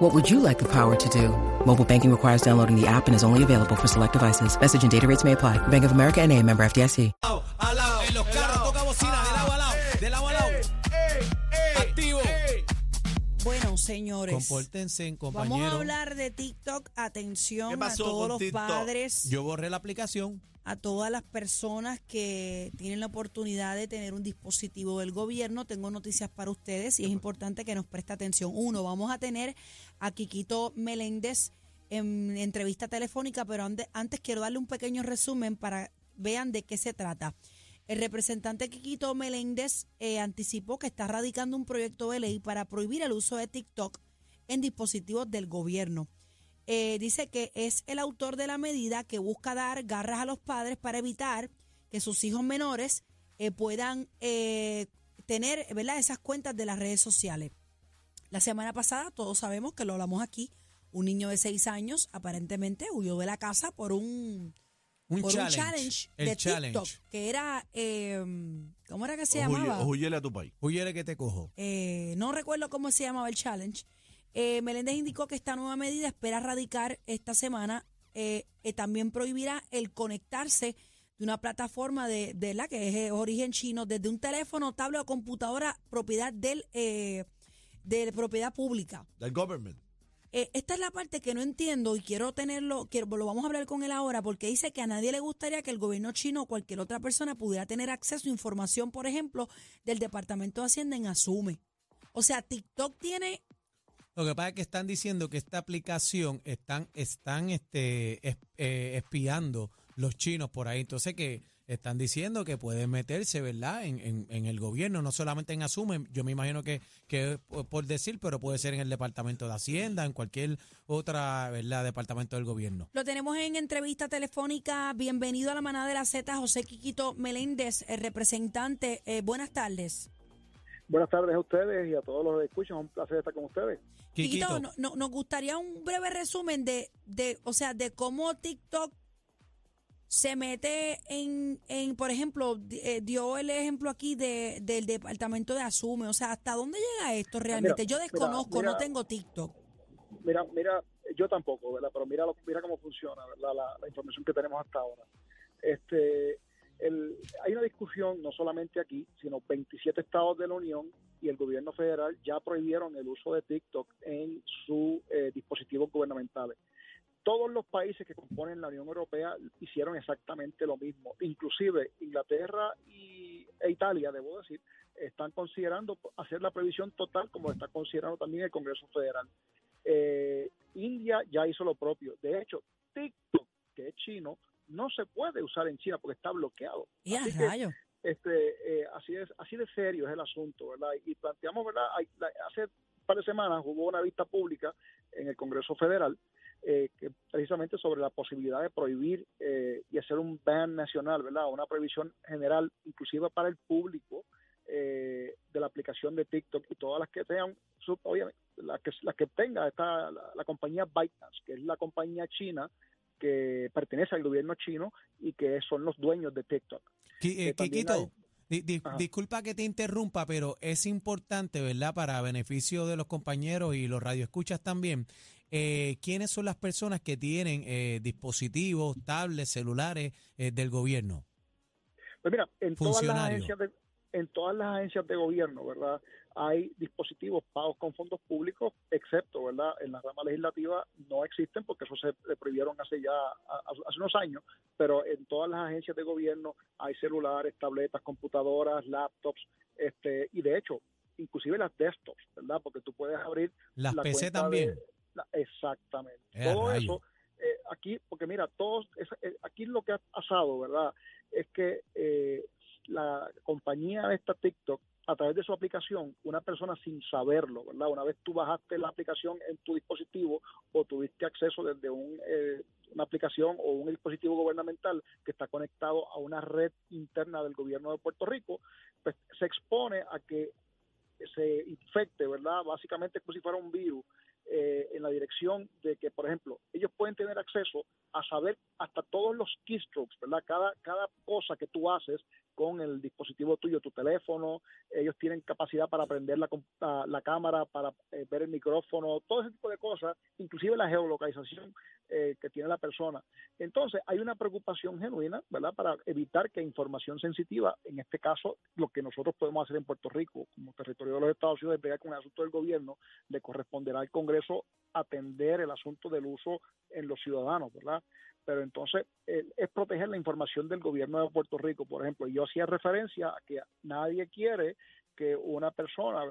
What would you like the power to do? Mobile banking requires downloading the app and is only available for select devices. Message and data rates may apply. Bank of America and a member FDIC. lado, al lado, en los carros, toca bocina, de lado a lado, de lado a lado. Activo. Bueno, señores, Compórtense, vamos compañeros. a hablar de TikTok. Atención ¿Qué a pasó todos con los TikTok? padres, Yo borré la aplicación. A todas las personas que tienen la oportunidad de tener un dispositivo del gobierno. Tengo noticias para ustedes y es importante que nos preste atención. Uno, vamos a tener a Quiquito Meléndez en entrevista telefónica, pero antes quiero darle un pequeño resumen para vean de qué se trata. El representante Quiquito Meléndez eh, anticipó que está radicando un proyecto de ley para prohibir el uso de TikTok en dispositivos del gobierno. Eh, dice que es el autor de la medida que busca dar garras a los padres para evitar que sus hijos menores eh, puedan eh, tener ¿verdad? esas cuentas de las redes sociales. La semana pasada, todos sabemos que lo hablamos aquí, un niño de seis años aparentemente huyó de la casa por un, Un por challenge. un challenge el de challenge. TikTok, que era, eh, ¿cómo era que se O llamaba? o huyele a tu país. Huyere que te cojo. Eh, no recuerdo cómo se llamaba el challenge. Eh, Meléndez indicó que esta nueva medida espera radicar esta semana. Eh, eh, también prohibirá el conectarse de una plataforma de, de la que es eh, origen chino desde un teléfono, tablet o computadora propiedad del eh, de propiedad pública. Del government. Esta es la parte que no entiendo y quiero tenerlo, quiero, lo vamos a hablar con él ahora, porque dice que a nadie le gustaría que el gobierno chino o cualquier otra persona pudiera tener acceso a información, por ejemplo, del Departamento de Hacienda en Asume. O sea, TikTok tiene Lo que pasa es que están diciendo que esta aplicación están, están este, es- eh, espiando los chinos por ahí. Entonces que están diciendo que pueden meterse, ¿verdad? En, en, en el gobierno, no solamente en Asume. Yo me imagino que, que por decir, pero puede ser en el Departamento de Hacienda, en cualquier otra, ¿verdad? Departamento del gobierno. Lo tenemos en entrevista telefónica. Bienvenido a la manada de la Z, José Quiquito Meléndez, el representante. Eh, buenas tardes. Buenas tardes a ustedes y a todos los que escuchan. Un placer estar con ustedes. Quiquito, Quiquito, no- no- nos gustaría un breve resumen de, de, o sea, de cómo TikTok se mete en, en por ejemplo, eh, dio el ejemplo aquí de, del departamento de Asume. O sea, ¿hasta dónde llega esto realmente? Yo mira, desconozco, mira. no tengo TikTok. Mira, mira, yo tampoco, ¿verdad? Pero mira, lo- mira cómo funciona, ¿verdad? La, la información que tenemos hasta ahora. Este, el, hay una discusión no solamente aquí, sino 27 estados de la Unión y el gobierno federal ya prohibieron el uso de TikTok en sus eh, dispositivos gubernamentales. Todos los países que componen la Unión Europea hicieron exactamente lo mismo. Inclusive Inglaterra y, e Italia, debo decir, están considerando hacer la prohibición total como está considerando también el Congreso Federal. Eh, India ya hizo lo propio. De hecho, TikTok, que es chino, no se puede usar en China porque está bloqueado. Y a Así que, este, eh, así es, así de serio es el asunto, ¿verdad? Y planteamos, ¿verdad? Hace un par de semanas hubo una vista pública en el Congreso Federal eh, que precisamente sobre la posibilidad de prohibir eh, y hacer un ban nacional, ¿verdad? Una prohibición general, inclusive para el público eh, de la aplicación de TikTok y todas las que sean, sub- obviamente, las que, las que tenga esta, la, la compañía ByteDance, que es la compañía china que pertenece al gobierno chino y que son los dueños de TikTok. Eh, di- disculpa que te interrumpa, pero es importante, ¿verdad? Para beneficio de los compañeros y los radioescuchas también. Eh, ¿Quiénes son las personas que tienen eh, dispositivos, tablets, celulares eh, del gobierno? Pues mira, en todas las agencias de, en todas las agencias de gobierno, ¿verdad? Hay dispositivos pagos con fondos públicos, excepto, ¿verdad? En la rama legislativa no existen porque eso se prohibieron hace ya hace unos años, pero en todas las agencias de gobierno hay celulares, tabletas, computadoras, laptops, este y de hecho, inclusive las desktops, ¿verdad? Porque tú puedes abrir Las la PC también. de- la- exactamente. Eh, Todo rayo. eso, eh, aquí, porque mira, todos, es- eh, aquí lo que ha pasado, ¿verdad? Es que eh, la compañía de esta TikTok a través de su aplicación, una persona sin saberlo, ¿verdad? Una vez tú bajaste la aplicación en tu dispositivo o tuviste acceso desde un, eh, una aplicación o un dispositivo gubernamental que está conectado a una red interna del gobierno de Puerto Rico, pues se expone a que se infecte, ¿verdad? Básicamente como si fuera un virus eh, en la dirección de que, por ejemplo, ellos pueden tener acceso a saber hasta todos los keystrokes, ¿verdad? Cada, cada cosa que tú haces con el dispositivo tuyo, tu teléfono, ellos tienen capacidad para prender la, la cámara, para eh, ver el micrófono, todo ese tipo de cosas, inclusive la geolocalización eh, que tiene la persona. Entonces, hay una preocupación genuina, ¿verdad?, para evitar que información sensitiva, en este caso, lo que nosotros podemos hacer en Puerto Rico, como territorio de los Estados Unidos, de con el asunto del gobierno, le corresponderá al Congreso atender el asunto del uso en los ciudadanos, ¿verdad? Pero entonces eh, es proteger la información del gobierno de Puerto Rico, por ejemplo. Yo hacía referencia a que nadie quiere que una persona,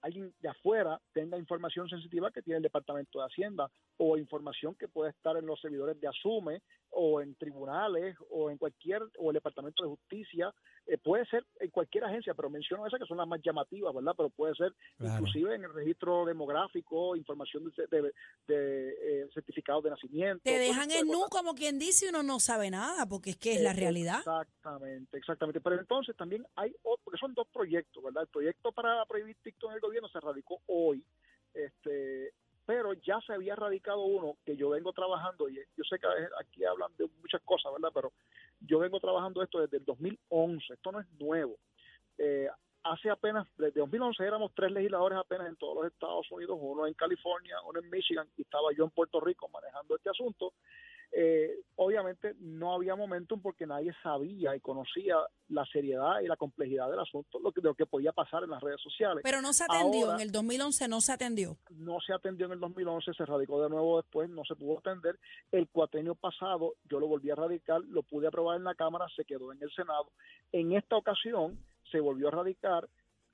alguien de afuera, tenga información sensitiva que tiene el Departamento de Hacienda o información que puede estar en los servidores de Asume o en tribunales o en cualquier, o el Departamento de Justicia, eh, puede ser en cualquier agencia, pero menciono esas que son las más llamativas, ¿verdad? Pero puede ser inclusive en el registro demográfico, información de, de, eh, certificados de nacimiento. Te dejan en nu, como quien dice, y uno no sabe nada, porque es que es la realidad. Exactamente, exactamente. Pero entonces también hay, porque son dos proyectos, ¿verdad? El proyecto para prohibir TikTok en el gobierno se radicó hoy, este pero ya se había radicado uno que yo vengo trabajando, y yo sé que aquí hablan de muchas cosas, ¿verdad? Pero yo vengo trabajando esto desde el 2011, esto no es nuevo. Eh, hace apenas, desde 2011 éramos tres legisladores apenas en todos los Estados Unidos, uno en California, uno en Michigan, y estaba yo en Puerto Rico manejando este asunto, eh, obviamente no había momentum porque nadie sabía y conocía la seriedad y la complejidad del asunto, lo que, de lo que podía pasar en las redes sociales. Pero no se atendió, en el 2011 no se atendió. No se atendió en el 2011, se radicó de nuevo después, no se pudo atender. El cuatenio pasado yo lo volví a radicar, lo pude aprobar en la Cámara, se quedó en el Senado. En esta ocasión se volvió a radicar,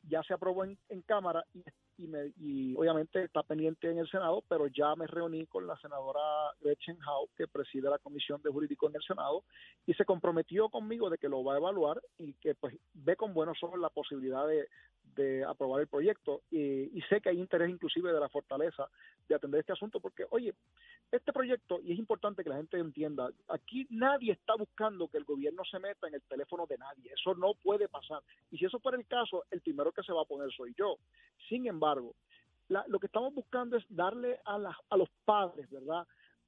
ya se aprobó en, en Cámara y y, me, y obviamente está pendiente en el Senado, pero ya me reuní con la senadora Gretchen Howe, que preside la Comisión de Jurídico en el Senado, y se comprometió conmigo de que lo va a evaluar y que pues ve con buenos ojos la posibilidad de, de aprobar el proyecto y, sé que hay interés inclusive de la fortaleza de atender este asunto porque, oye, este proyecto, y es importante que la gente entienda, aquí nadie está buscando que el gobierno se meta en el teléfono de nadie, eso no puede pasar. Y si eso fuera el caso, el primero que se va a poner soy yo. Sin embargo, lo que estamos buscando es darle a, a los padres, ¿verdad?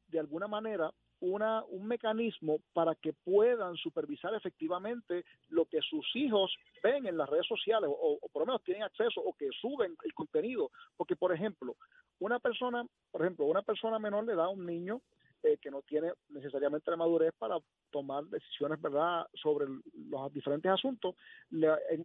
De alguna manera, una, un mecanismo para que puedan supervisar efectivamente lo que sus hijos ven en las redes sociales o, por lo menos tienen acceso o que suben el contenido. Porque, por ejemplo, una persona, por ejemplo, una persona menor le da a un niño eh, que no tiene necesariamente la madurez para tomar decisiones, ¿verdad?, sobre los diferentes asuntos,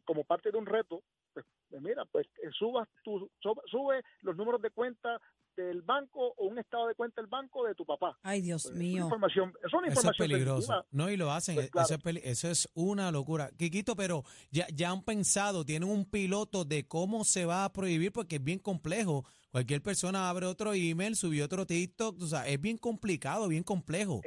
como parte de un reto, pues, pues mira, pues eh, subas tu, sube los números de cuenta del banco o un estado de cuenta del banco de tu papá. Ay, Dios pues, mío. información, es una información eso es peligroso. No, y lo hacen. Pues eso, es una locura. Quiquito, pero ya, ya han pensado, tienen un piloto de cómo se va a prohibir porque es bien complejo. Cualquier persona abre otro email, subió otro TikTok, o sea, es bien complicado, bien complejo.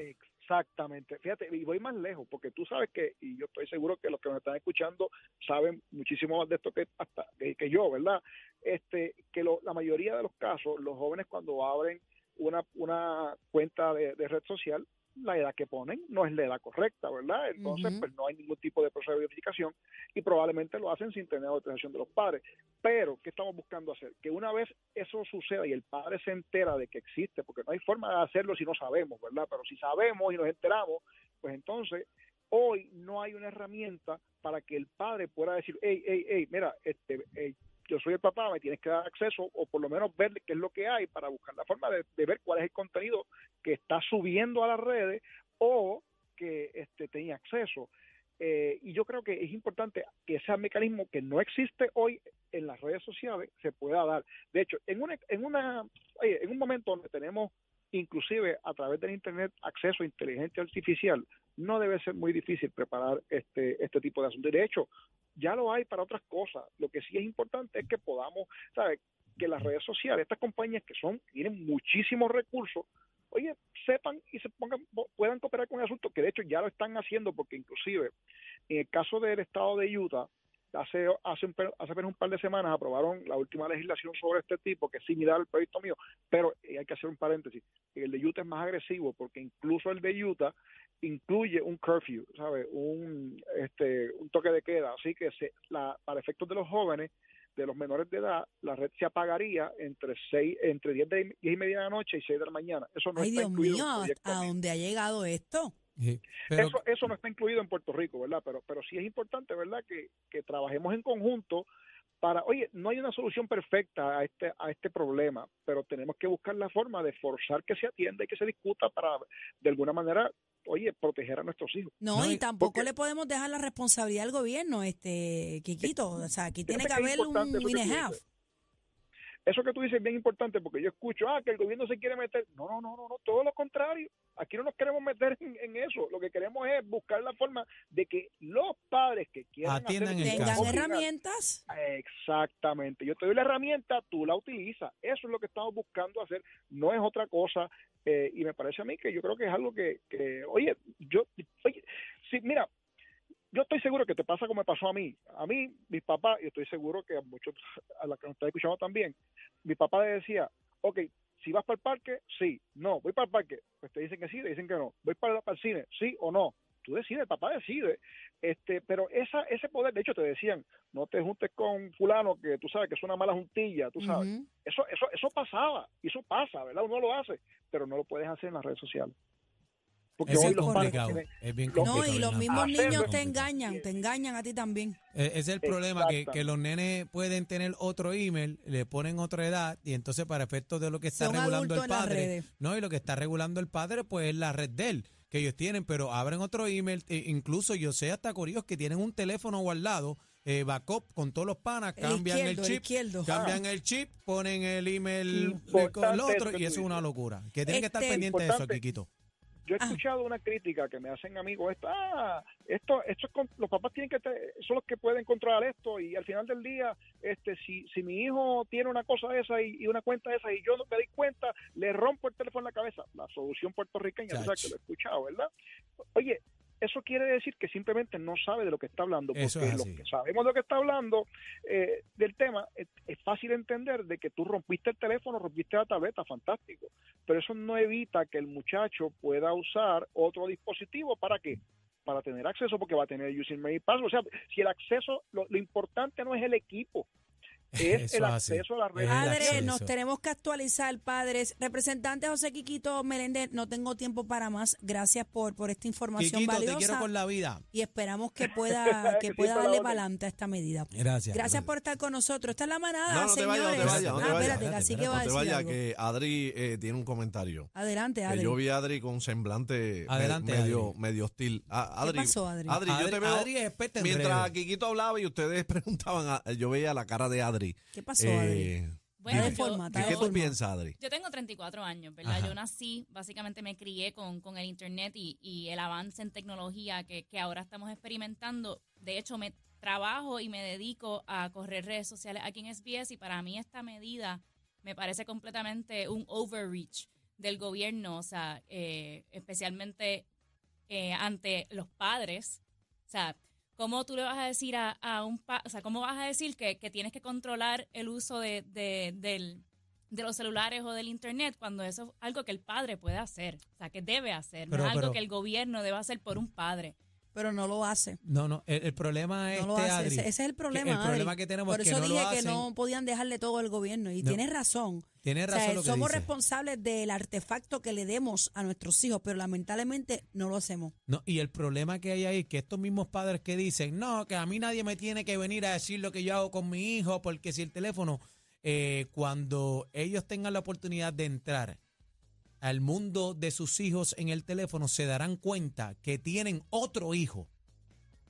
Exactamente. Fíjate, y voy más lejos, porque tú sabes que, y yo estoy seguro que los que me están escuchando saben muchísimo más de esto que hasta que, yo, ¿verdad? Este, que la mayoría de los casos, los jóvenes cuando abren una, una cuenta de red social, la edad que ponen no es la edad correcta, ¿verdad? Entonces, pues no hay ningún tipo de proceso de verificación y probablemente lo hacen sin tener autorización de los padres. Pero, ¿qué estamos buscando hacer? Que una vez eso suceda y el padre se entera de que existe, porque no hay forma de hacerlo si no sabemos, ¿verdad? Pero si sabemos y nos enteramos, pues entonces hoy no hay una herramienta para que el padre pueda decir, hey, hey, hey, mira, este, yo soy el papá, me tienes que dar acceso o por lo menos ver qué es lo que hay para buscar la forma de, ver cuál es el contenido que está subiendo a las redes o que este, tenía acceso. Eh, y yo creo que es importante que ese mecanismo que no existe hoy en las redes sociales se pueda dar. De hecho, en una, en una, en un momento donde tenemos inclusive a través del internet acceso a inteligencia artificial, no debe ser muy difícil preparar este este tipo de asuntos. De hecho, ya lo hay para otras cosas. Lo que sí es importante es que podamos, ¿sabes? Que las redes sociales, estas compañías que son, tienen muchísimos recursos, oye, sepan y se pongan, puedan cooperar con el asunto, que de hecho ya lo están haciendo, porque inclusive en el caso del estado de Utah, hace hace, un, hace apenas un par de semanas aprobaron la última legislación sobre este tipo, que es similar al proyecto mío, pero eh, hay que hacer un paréntesis. El de Utah es más agresivo porque incluso el de Utah incluye un curfew, ¿sabe? Un, este, un toque de queda. Así que se, la, para efectos de los jóvenes, de los menores de edad, la red se apagaría entre seis, entre 10, de, 10 y media de la noche y 6 de la mañana. Eso no Ay, está Dios mío, ¿a, dónde ha llegado esto? Sí, pero- Eso, eso no está incluido en Puerto Rico, ¿verdad? Pero, pero sí es importante, ¿verdad? Que, que trabajemos en conjunto para, oye, no hay una solución perfecta a este, a este problema, pero tenemos que buscar la forma de forzar que se atienda y que se discuta para, de alguna manera, oye, proteger a nuestros hijos. No, No, y tampoco porque- le podemos dejar la responsabilidad al gobierno, este Quiquito. O sea, aquí tiene que haber un in half. Eso que tú dices es bien importante porque yo escucho, ah, que el gobierno se quiere meter. No, no, no, no, no, todo lo contrario. Aquí no nos queremos meter en, en eso. Lo que queremos es buscar la forma de que los padres que quieran Atiendan hacer el Tengan caso. herramientas. Exactamente. Yo te doy la herramienta, tú la utilizas. Eso es lo que estamos buscando hacer. No es otra cosa. eh, y me parece a mí que yo creo que es algo que, que oye, sí, mira, yo estoy seguro que te pasa como me pasó a mí. A mí, mis papás, y estoy seguro que a muchos, a los que nos están escuchando también, mi papá le decía, ok, si vas para el parque, sí, no, voy para el parque, pues te dicen que sí, te dicen que no, voy para, para el cine, sí o no, tú decides, el papá decide, este, pero esa, ese poder, de hecho te decían, no te juntes con fulano que tú sabes que es una mala juntilla, tú sabes, eso, eso, eso pasaba, y eso pasa, ¿verdad? Uno lo hace, pero no lo puedes hacer en las redes sociales. Porque hoy es los padres complicado. tienen- Es bien No, y los mismos niños te engañan, te engañan a ti también. Ese es el problema, que, que los nenes pueden tener otro email, le ponen otra edad y entonces para efectos de lo que está Son regulando el padre, no, y lo que está regulando el padre pues es la red de él, que ellos tienen, pero abren otro email, e incluso yo sé hasta curiosos que tienen un teléfono guardado, eh, backup con todos los panas, cambian el, chip, cambian el chip, ponen el email con el otro y eso es una locura. Que tienen que estar Este, pendientes de eso. Kikito. Yo he Ah. escuchado una crítica que me hacen amigos, esto, ah, esto, esto es con- los papás tienen que son los que pueden controlar esto y al final del día, este, si, si mi hijo tiene una cosa esa y, y una cuenta esa y yo no me doy cuenta, le rompo el teléfono en la cabeza. La solución puertorriqueña, tú sabes que lo he escuchado, ¿verdad? Oye, eso quiere decir que simplemente no sabe de lo que está hablando, porque es los que sabemos de lo que está hablando eh, del tema, es, es fácil entender de que tú rompiste el teléfono, rompiste la tableta, fantástico, pero eso no evita que el muchacho pueda usar otro dispositivo, ¿para qué? Para tener acceso, porque va a tener username y password. O sea, si el acceso, lo, lo importante no es el equipo, es Eso el acceso a las redes. Es el Padre, nos tenemos que actualizar, padres. Representante José Quiquito Meléndez, no tengo tiempo para más. Gracias por, por esta información te valiosa. quiero con la vida. Y esperamos que pueda, que Que pueda la darle para adelante a esta medida. Gracias. Gracias por estar con nosotros. Esta es la manada, No, no te señores. vayas, no te vayas, no te ah, espérate, así que va a No te decir vayas, algo. que Adri eh, tiene un comentario. Adelante, Que Adri. yo vi a Adri con semblante Adelante, medio, Adri. medio hostil. A- Adri, pasó, Adri? yo Adri- te veo. Adri es mientras. Kikito hablaba y ustedes preguntaban, yo veía la cara de Adri. ¿Qué pasó, Adri? Eh, Bueno, yo- ¿Qué tú piensas, Adri? Yo tengo 34 años, ¿verdad? Ajá. Yo nací, básicamente me crié con, con el Internet y, y el avance en tecnología que, que ahora estamos experimentando. De hecho, me trabajo y me dedico a correr redes sociales aquí en SBS y para mí esta medida me parece completamente un overreach del gobierno, o sea, eh, especialmente eh, ante los padres. O sea, ¿cómo tú le vas a decir a, a un pa o sea, cómo vas a decir que, que tienes que controlar el uso de, de, del, de los celulares o del internet cuando eso es algo que el padre puede hacer, o sea, que debe hacer, Pero- no es algo pero- que el gobierno debe hacer por un padre. Pero no lo hace. No, no, el, el problema es No lo este, hace. Adri, Ese, ese es el problema. el Adri. problema que tenemos Por es que eso no lo dije que no podían dejarle todo al gobierno. Y No. tienes razón. Tiene O razón sea, lo que somos dice. responsables del artefacto que le demos a nuestros hijos, pero lamentablemente no lo hacemos. No, y el problema que hay ahí es que estos mismos padres que dicen, no, que a mí nadie me tiene que venir a decir lo que yo hago con mi hijo, porque si el teléfono, eh, cuando ellos tengan la oportunidad de entrar al mundo de sus hijos en el teléfono, se darán cuenta que tienen otro hijo,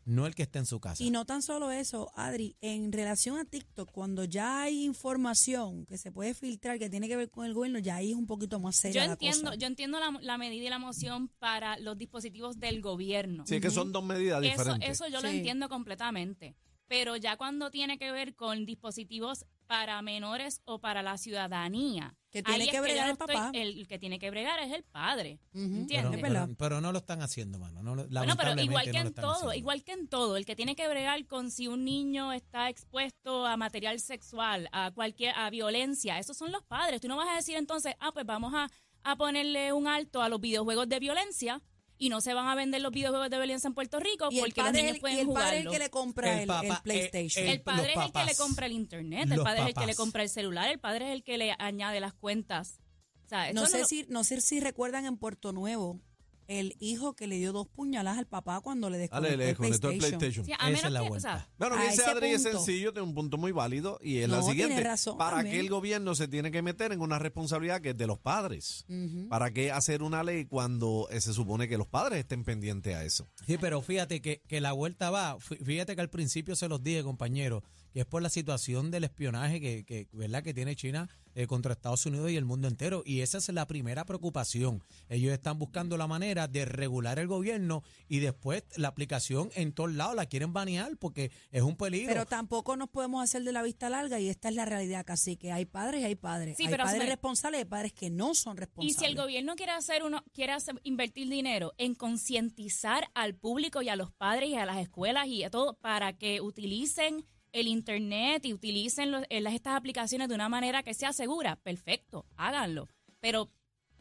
no el que está en su casa. Y no tan solo eso, Adri, en relación a TikTok, cuando ya hay información que se puede filtrar que tiene que ver con el gobierno, ya ahí es un poquito más Yo seria la entiendo, cosa. yo entiendo la, la medida y la moción para los dispositivos del gobierno. Sí, que son dos medidas Eso, diferentes. eso yo lo entiendo completamente. Pero ya cuando tiene que ver con dispositivos para menores o para la ciudadanía, Que tiene Ahí que es bregar yo el no estoy- papá. el que tiene que bregar es el padre. Ujú. ¿Entiendes? Pero, no lo están haciendo, mano. No, lo- Bueno, pero lamentablemente igual que no lo en están todo, haciendo. igual que en todo, el que tiene que bregar con si un niño está expuesto a material sexual, a cualquier, a violencia, esos son los padres. Tú no vas a decir entonces, ah, pues vamos a, a ponerle un alto a los videojuegos de violencia y no se van a vender los videojuegos de violencia en Puerto Rico Y el porque los padre, niños el, pueden y el padre es el que le compra El el, el eh, PlayStation. el- El padre es el que le compra el internet, el Los padre es el que le compra el celular, el padre es el que le añade las cuentas. O sea, no sé lo- si no sé si recuerdan en Puerto Nuevo el hijo que le dio dos puñaladas al papá cuando le desconectó le el desconectó el PlayStation. PlayStation. sí, a Esa es la que, o vuelta. sea, Bueno, A que dice ese Adri es punto. sencillo, tiene un punto muy válido y es la No, siguiente. tiene razón ¿Para también. qué el gobierno se tiene que meter en una responsabilidad que es de los padres? Ujú. ¿Para qué hacer una ley cuando eh, se supone que los padres estén pendientes a eso? Sí, pero fíjate que, que la vuelta va, fí- fíjate que al principio se los dije, compañeros, que es por la situación del espionaje que, que, ¿verdad? que tiene China eh, contra Estados Unidos y el mundo entero. Y esa es la primera preocupación. Ellos están buscando la manera de regular el gobierno y después la aplicación en todos lados la quieren banear porque es un peligro. Pero tampoco nos podemos hacer de la vista larga y esta es la realidad, casi que hay padres y hay padres. Sí, hay pero padres responsables y hay padres que no son Y responsables. si el gobierno quiere hacer uno, quiere hacer- invertir dinero en concientizar al público y a los padres y a las escuelas y a todo para que utilicen el internet y utilicen los- eh, las, estas aplicaciones de una manera que sea segura, perfecto, háganlo. Pero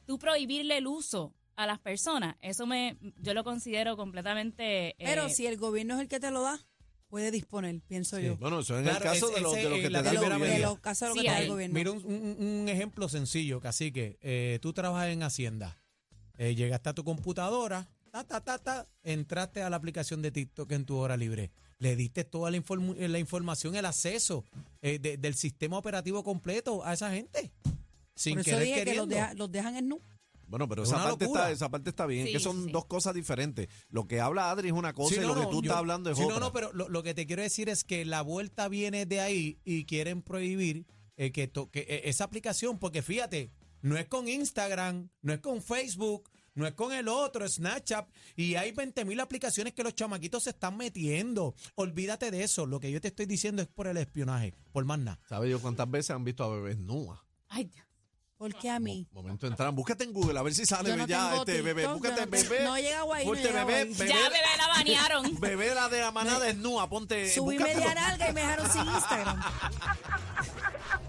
tú prohibirle el uso a las personas, eso me, yo lo considero completamente. eh, Pero si el gobierno es el que te lo da, puede disponer, pienso Sí. yo. Bueno, eso en Claro, el caso de lo- de que te da el gobierno. Mira un, un- un ejemplo sencillo, cacique. Eh, tú trabajas en Hacienda. Eh, llegaste a tu computadora, ta, ta, ta, ta, entraste a la aplicación de TikTok en tu hora libre. Le diste toda la, inform- la información, el acceso eh, de- del sistema operativo completo a esa gente. Sin Por eso querer dije que los, queriendo. deja- los dejan en nu. Bueno, pero Es esa parte, locura. está, esa parte está bien, Sí, que son sí. dos cosas diferentes. Lo que habla Adri es una cosa Sí, y no, lo que tú yo- estás hablando es sí, otra. No, no, pero lo, lo que te quiero decir es que la vuelta viene de ahí y quieren prohibir eh, que, to- que, eh, esa aplicación, porque fíjate, no es con Instagram, no es con Facebook, no es con el otro, Snapchat, y hay 20 mil aplicaciones que los chamaquitos se están metiendo. Olvídate de eso, lo que yo te estoy diciendo es por el espionaje, por más nada. ¿Sabes yo cuántas veces han visto a bebés nuas? ay, ¿Por qué a mí? Momento entran, búscate en Google a ver si sale no ya este bebé, búscate no bebé. no ponte llegado bebé, ya bebé la banearon. bebé la de la manada es nua, ponte Subí media nalga y me dejaron sin Instagram.